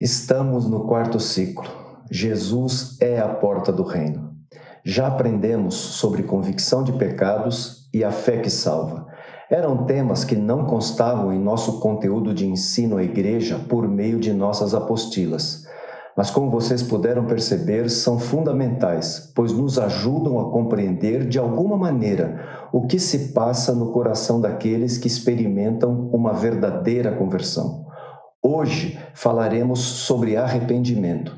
Estamos no quarto ciclo. Jesus é a porta do reino. Já aprendemos sobre convicção de pecados e a fé que salva. Eram temas que não constavam em nosso conteúdo de ensino à igreja por meio de nossas apostilas. Mas, como vocês puderam perceber, são fundamentais, pois nos ajudam a compreender de alguma maneira o que se passa no coração daqueles que experimentam uma verdadeira conversão. Hoje falaremos sobre arrependimento.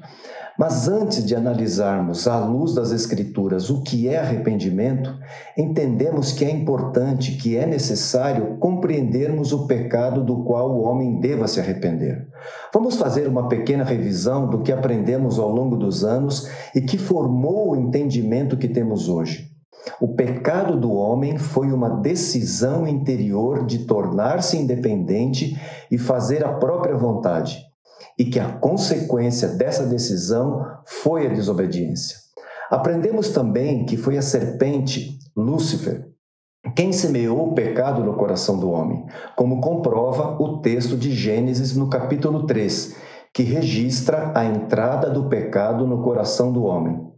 Mas antes de analisarmos à luz das Escrituras o que é arrependimento, entendemos que é importante, que é necessário compreendermos o pecado do qual o homem deva se arrepender. Vamos fazer uma pequena revisão do que aprendemos ao longo dos anos e que formou o entendimento que temos hoje. O pecado do homem foi uma decisão interior de tornar-se independente e fazer a própria vontade, e que a consequência dessa decisão foi a desobediência. Aprendemos também que foi a serpente, Lúcifer, quem semeou o pecado no coração do homem, como comprova o texto de Gênesis no capítulo 3, que registra a entrada do pecado no coração do homem.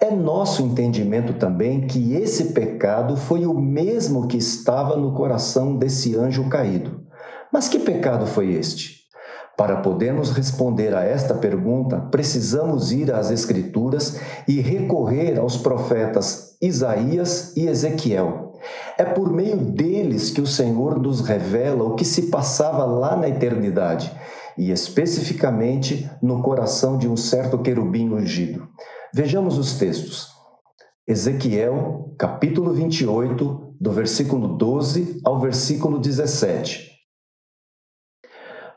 É nosso entendimento também que esse pecado foi o mesmo que estava no coração desse anjo caído. Mas que pecado foi este? Para podermos responder a esta pergunta, precisamos ir às Escrituras e recorrer aos profetas Isaías e Ezequiel. É por meio deles que o Senhor nos revela o que se passava lá na eternidade e especificamente no coração de um certo querubim ungido. Vejamos os textos. Ezequiel, capítulo 28, do versículo 12 ao versículo 17.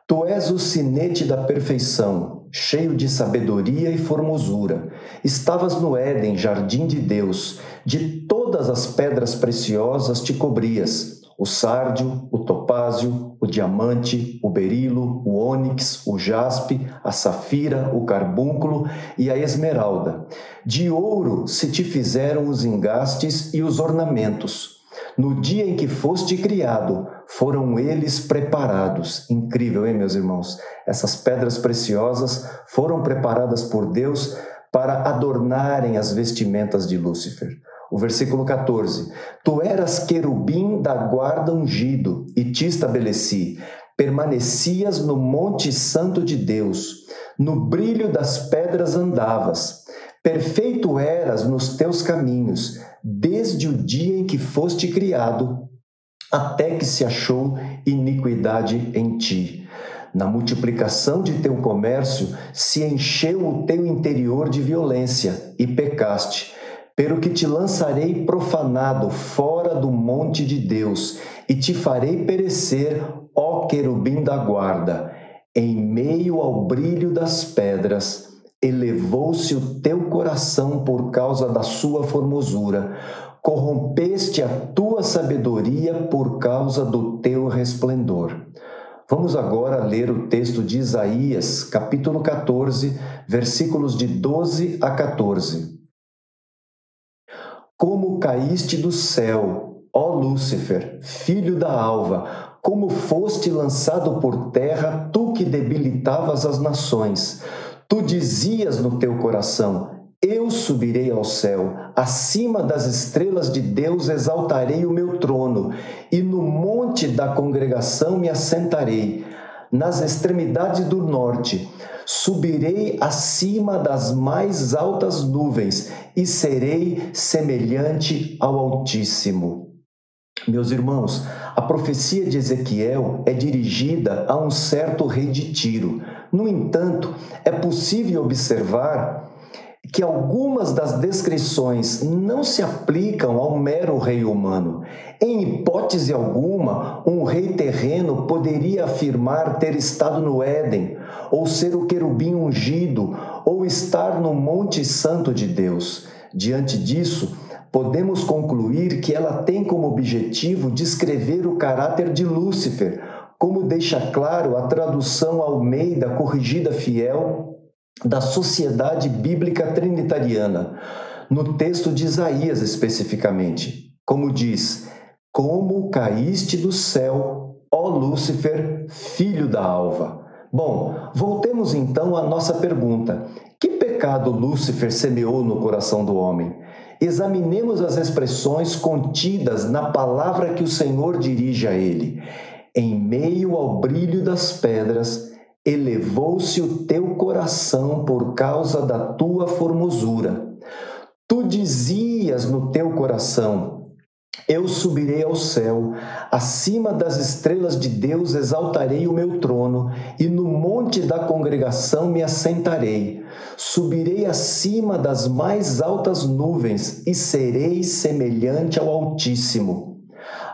Tu és o sinete da perfeição, cheio de sabedoria e formosura. Estavas no Éden, jardim de Deus, de todas as pedras preciosas te cobrias o sárdio, o topázio, o diamante, o berilo, o ônix, o jaspe, a safira, o carbúnculo e a esmeralda. De ouro se te fizeram os engastes e os ornamentos. No dia em que foste criado, foram eles preparados. Incrível, hein, meus irmãos? Essas pedras preciosas foram preparadas por Deus para adornarem as vestimentas de Lúcifer. O versículo 14: Tu eras querubim da guarda ungido, e te estabeleci. Permanecias no monte santo de Deus, no brilho das pedras andavas. Perfeito eras nos teus caminhos, desde o dia em que foste criado, até que se achou iniquidade em ti. Na multiplicação de teu comércio se encheu o teu interior de violência e pecaste pelo que te lançarei profanado fora do monte de Deus, e te farei perecer, ó querubim da guarda. Em meio ao brilho das pedras, elevou-se o teu coração por causa da sua formosura. Corrompeste a tua sabedoria por causa do teu resplendor. Vamos agora ler o texto de Isaías, capítulo 14, versículos de 12 a 14. Como caíste do céu, ó Lúcifer, filho da alva, como foste lançado por terra, tu que debilitavas as nações. Tu dizias no teu coração: Eu subirei ao céu, acima das estrelas de Deus exaltarei o meu trono, e no monte da congregação me assentarei nas extremidades do norte. Subirei acima das mais altas nuvens e serei semelhante ao Altíssimo. Meus irmãos, a profecia de Ezequiel é dirigida a um certo rei de Tiro. No entanto, é possível observar que algumas das descrições não se aplicam ao mero rei humano. Em hipótese alguma, um rei terreno poderia afirmar ter estado no Éden, ou ser o querubim ungido, ou estar no Monte Santo de Deus. Diante disso, podemos concluir que ela tem como objetivo descrever o caráter de Lúcifer, como deixa claro a tradução Almeida Corrigida Fiel da Sociedade Bíblica Trinitariana, no texto de Isaías especificamente, como diz: Como caíste do céu, ó Lúcifer, filho da alva. Bom, voltemos então à nossa pergunta: que pecado Lúcifer semeou no coração do homem? Examinemos as expressões contidas na palavra que o Senhor dirige a ele. Em meio ao brilho das pedras, elevou-se o teu coração por causa da tua formosura. Tu dizias no teu coração: eu subirei ao céu, acima das estrelas de Deus exaltarei o meu trono, e no monte da congregação me assentarei. Subirei acima das mais altas nuvens e serei semelhante ao Altíssimo.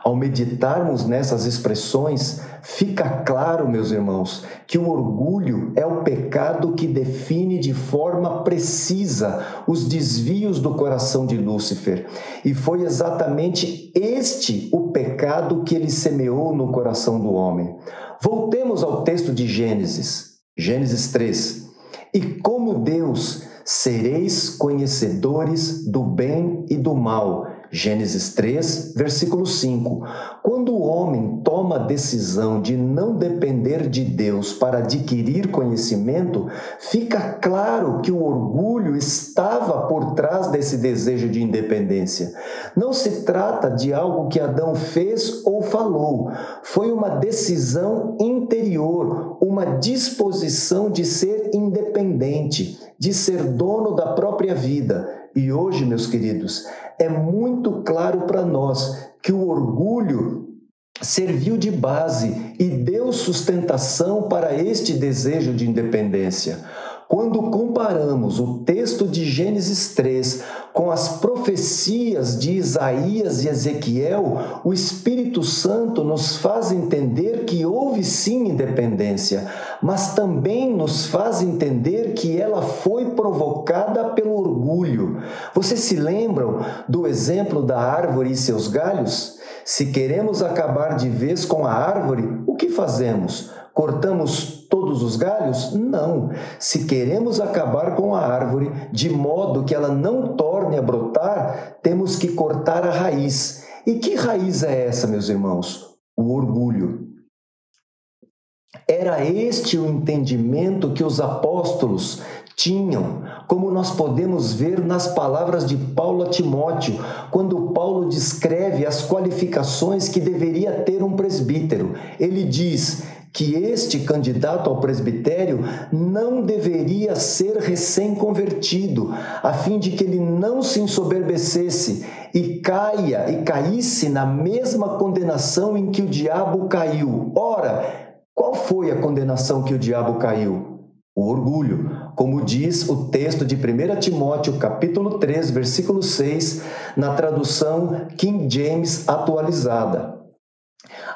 Ao meditarmos nessas expressões, fica claro, meus irmãos, que o orgulho é o pecado que define de forma precisa os desvios do coração de Lúcifer. E foi exatamente este o pecado que ele semeou no coração do homem. Voltemos ao texto de Gênesis, Gênesis 3. E como Deus, sereis conhecedores do bem e do mal Gênesis 3, versículo 5. Quando o homem toma a decisão de não depender de Deus para adquirir conhecimento, fica claro que o orgulho estava por trás desse desejo de independência. Não se trata de algo que Adão fez ou falou, foi uma decisão interior, uma disposição de ser independente, de ser dono da própria vida. E hoje, meus queridos, é muito claro para nós que o orgulho serviu de base e deu sustentação para este desejo de independência. Quando comparamos o texto de Gênesis 3 com as profecias de Isaías e Ezequiel, o Espírito Santo nos faz entender que houve sim independência, mas também nos faz entender que ela foi provocada pelo orgulho. Vocês se lembram do exemplo da árvore e seus galhos? Se queremos acabar de vez com a árvore, o que fazemos? Cortamos todos os galhos? Não. Se queremos acabar com a árvore de modo que ela não torne a brotar, temos que cortar a raiz. E que raiz é essa, meus irmãos? O orgulho. Era este o entendimento que os apóstolos tinham, como nós podemos ver nas palavras de Paulo a Timóteo, quando Paulo descreve as qualificações que deveria ter um presbítero. Ele diz: que este candidato ao presbitério não deveria ser recém-convertido, a fim de que ele não se ensoberbecesse e caia e caísse na mesma condenação em que o diabo caiu. Ora, qual foi a condenação que o diabo caiu? O orgulho, como diz o texto de 1 Timóteo, capítulo 3, versículo 6, na tradução King James atualizada.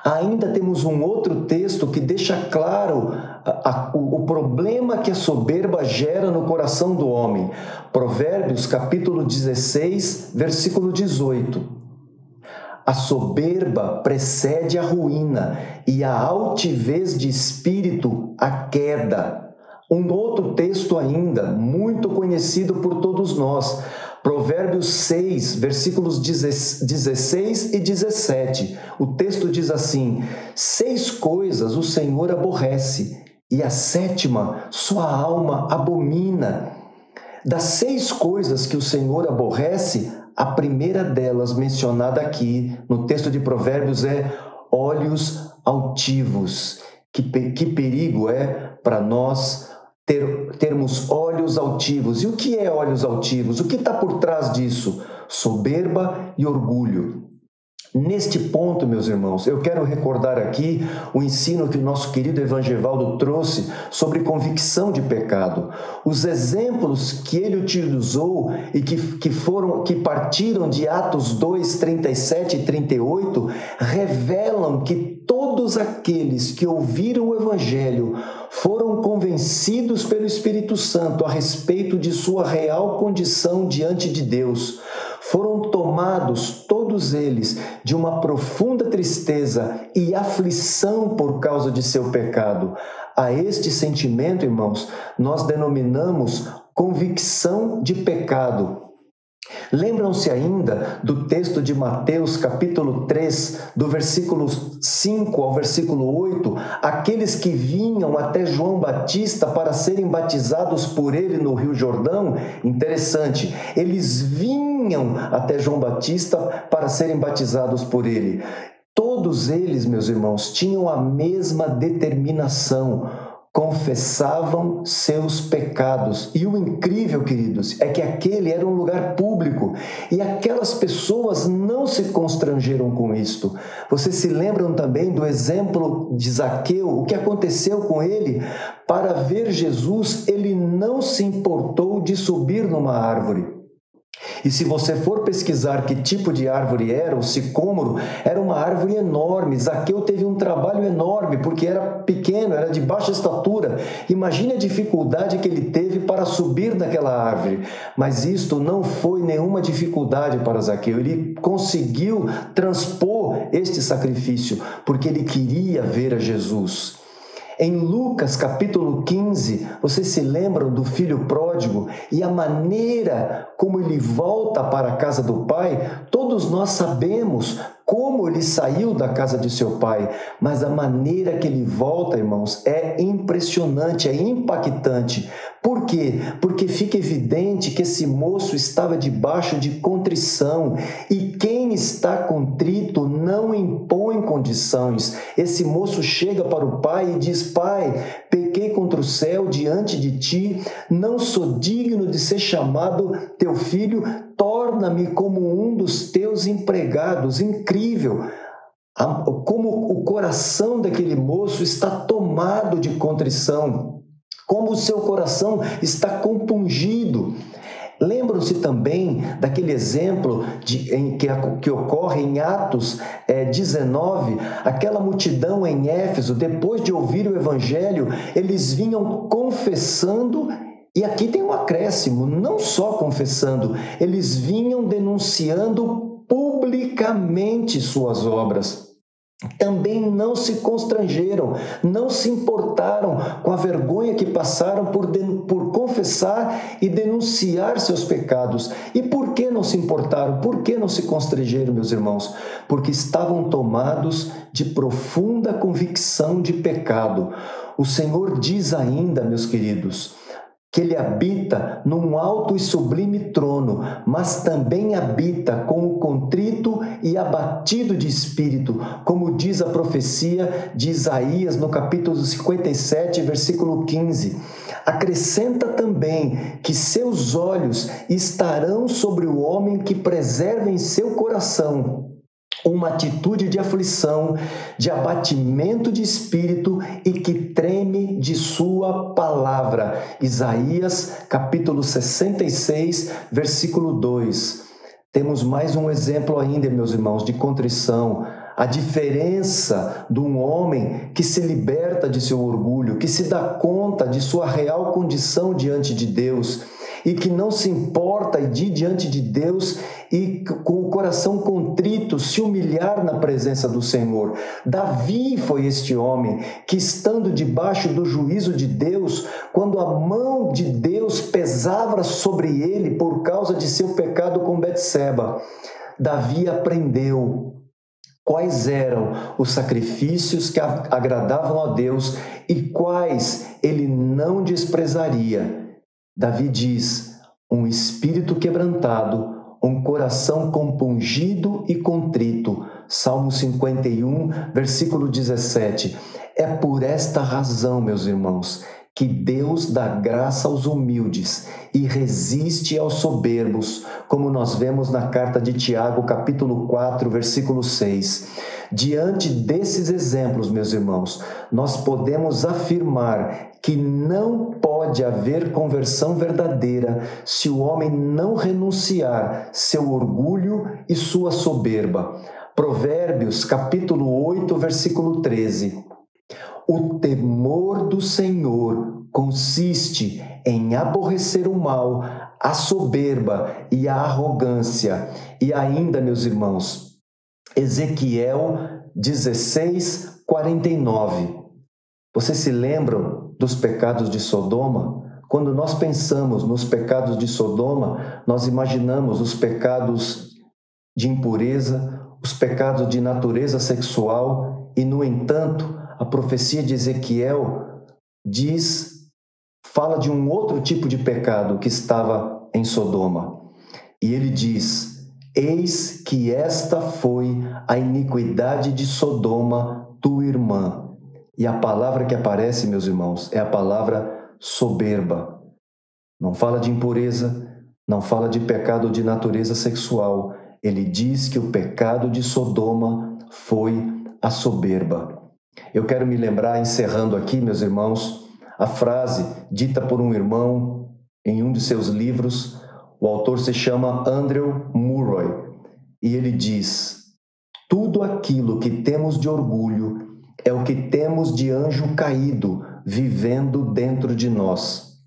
Ainda temos um outro texto que deixa claro a, a, o, o problema que a soberba gera no coração do homem. Provérbios capítulo 16, versículo 18. A soberba precede a ruína e a altivez de espírito a queda. Um outro texto ainda, muito conhecido por todos nós, Provérbios 6, versículos 16 e 17. O texto diz assim: Seis coisas o Senhor aborrece, e a sétima sua alma abomina. Das seis coisas que o Senhor aborrece, a primeira delas mencionada aqui no texto de Provérbios é olhos altivos. Que, que perigo é para nós ter, termos olhos altivos. E o que é olhos altivos? O que está por trás disso? Soberba e orgulho. Neste ponto, meus irmãos, eu quero recordar aqui o ensino que o nosso querido Evangelvaldo trouxe sobre convicção de pecado. Os exemplos que ele utilizou e que, que foram que partiram de Atos 2, 37 e 38 revelam que todos aqueles que ouviram o Evangelho foram convencidos pelo Espírito Santo a respeito de sua real condição diante de Deus foram tomados todos eles de uma profunda tristeza e aflição por causa de seu pecado. A este sentimento, irmãos, nós denominamos convicção de pecado. Lembram-se ainda do texto de Mateus, capítulo 3, do versículo 5 ao versículo 8? Aqueles que vinham até João Batista para serem batizados por ele no Rio Jordão? Interessante, eles vinham até João Batista para serem batizados por ele. Todos eles, meus irmãos, tinham a mesma determinação confessavam seus pecados. E o incrível, queridos, é que aquele era um lugar público e aquelas pessoas não se constrangeram com isto. Vocês se lembram também do exemplo de Zaqueu, o que aconteceu com ele? Para ver Jesus, ele não se importou de subir numa árvore. E se você for pesquisar que tipo de árvore era, o sicômoro era uma árvore enorme. Zaqueu teve um trabalho enorme porque era pequeno, era de baixa estatura. Imagine a dificuldade que ele teve para subir naquela árvore. Mas isto não foi nenhuma dificuldade para Zaqueu. Ele conseguiu transpor este sacrifício porque ele queria ver a Jesus. Em Lucas capítulo 15, vocês se lembram do filho pródigo e a maneira como ele volta para a casa do pai? Todos nós sabemos como ele saiu da casa de seu pai, mas a maneira que ele volta, irmãos, é impressionante, é impactante. Por quê? Porque fica evidente que esse moço estava debaixo de contrição e está contrito não impõe condições. Esse moço chega para o pai e diz: Pai, pequei contra o céu diante de ti, não sou digno de ser chamado teu filho, torna-me como um dos teus empregados. Incrível! Como o coração daquele moço está tomado de contrição como o seu coração está compungido. Lembram-se também daquele exemplo de, em, que, que, ocorre em Atos é, 19, aquela multidão em Éfeso, depois de ouvir o Evangelho, eles vinham confessando, e aqui tem um acréscimo, não só confessando, eles vinham denunciando publicamente suas obras também não se constrangeram, não se importaram com a vergonha que passaram por, por confessar e denunciar seus pecados. E por que não se importaram? Por que não se constrangeram, meus irmãos? Porque estavam tomados de profunda convicção de pecado. O Senhor diz ainda, meus queridos, que ele habita num alto e sublime trono, mas também habita com o contrito e abatido de espírito, como diz a profecia de Isaías no capítulo 57, versículo 15. Acrescenta também que seus olhos estarão sobre o homem que preserva em seu coração uma atitude de aflição, de abatimento de espírito e que treme de sua palavra. Isaías, capítulo 66, versículo 2. Temos mais um exemplo ainda, meus irmãos, de contrição. A diferença de um homem que se liberta de seu orgulho, que se dá conta de sua real condição diante de Deus e que não se importa e de diante de Deus e com o coração contrito se humilhar na presença do Senhor. Davi foi este homem que, estando debaixo do juízo de Deus, quando a mão de Deus pesava sobre ele por causa de seu pecado com Betseba, Davi aprendeu quais eram os sacrifícios que agradavam a Deus e quais ele não desprezaria. Davi diz: um espírito quebrantado um coração compungido e contrito. Salmo 51, versículo 17. É por esta razão, meus irmãos, que Deus dá graça aos humildes e resiste aos soberbos, como nós vemos na carta de Tiago, capítulo 4, versículo 6. Diante desses exemplos, meus irmãos, nós podemos afirmar que não pode haver conversão verdadeira se o homem não renunciar seu orgulho e sua soberba. Provérbios, capítulo 8, versículo 13. O temor do Senhor consiste em aborrecer o mal, a soberba e a arrogância. E ainda, meus irmãos, Ezequiel 16, 49. Vocês se lembram dos pecados de Sodoma? Quando nós pensamos nos pecados de Sodoma, nós imaginamos os pecados de impureza, os pecados de natureza sexual, e, no entanto, a profecia de Ezequiel diz, fala de um outro tipo de pecado que estava em Sodoma. E ele diz: Eis que esta foi a iniquidade de Sodoma, tua irmã. E a palavra que aparece, meus irmãos, é a palavra soberba. Não fala de impureza, não fala de pecado de natureza sexual. Ele diz que o pecado de Sodoma foi a soberba. Eu quero me lembrar, encerrando aqui, meus irmãos, a frase dita por um irmão em um de seus livros. O autor se chama Andrew Murray e ele diz: Tudo aquilo que temos de orgulho é o que temos de anjo caído vivendo dentro de nós.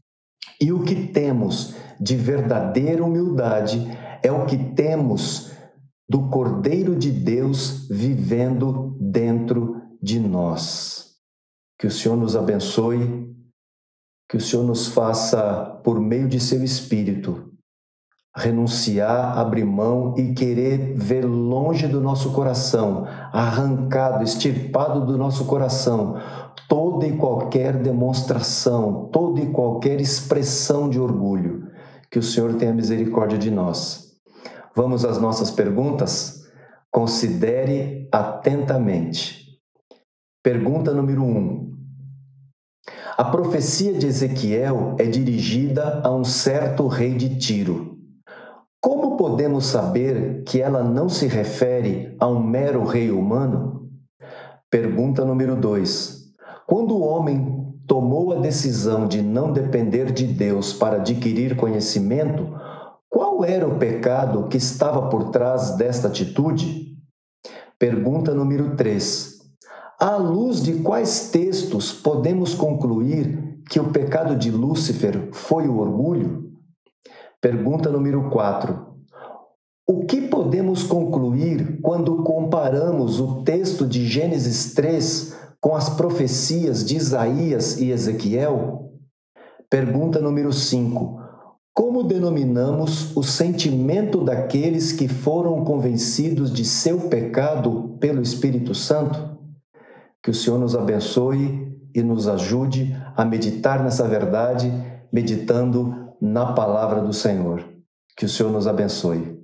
E o que temos de verdadeira humildade é o que temos do Cordeiro de Deus vivendo dentro de nós. Que o Senhor nos abençoe, que o Senhor nos faça, por meio de seu Espírito, renunciar, abrir mão e querer ver longe do nosso coração, arrancado, extirpado do nosso coração, toda e qualquer demonstração, toda e qualquer expressão de orgulho. Que o Senhor tenha misericórdia de nós. Vamos às nossas perguntas? Considere atentamente. Pergunta número 1. Um. A profecia de Ezequiel é dirigida a um certo rei de Tiro. Podemos saber que ela não se refere a um mero rei humano? Pergunta número 2. Quando o homem tomou a decisão de não depender de Deus para adquirir conhecimento, qual era o pecado que estava por trás desta atitude? Pergunta número 3. À luz de quais textos podemos concluir que o pecado de Lúcifer foi o orgulho? Pergunta número 4. O que podemos concluir quando comparamos o texto de Gênesis 3 com as profecias de Isaías e Ezequiel? Pergunta número 5. Como denominamos o sentimento daqueles que foram convencidos de seu pecado pelo Espírito Santo? Que o Senhor nos abençoe e nos ajude a meditar nessa verdade, meditando na palavra do Senhor. Que o Senhor nos abençoe.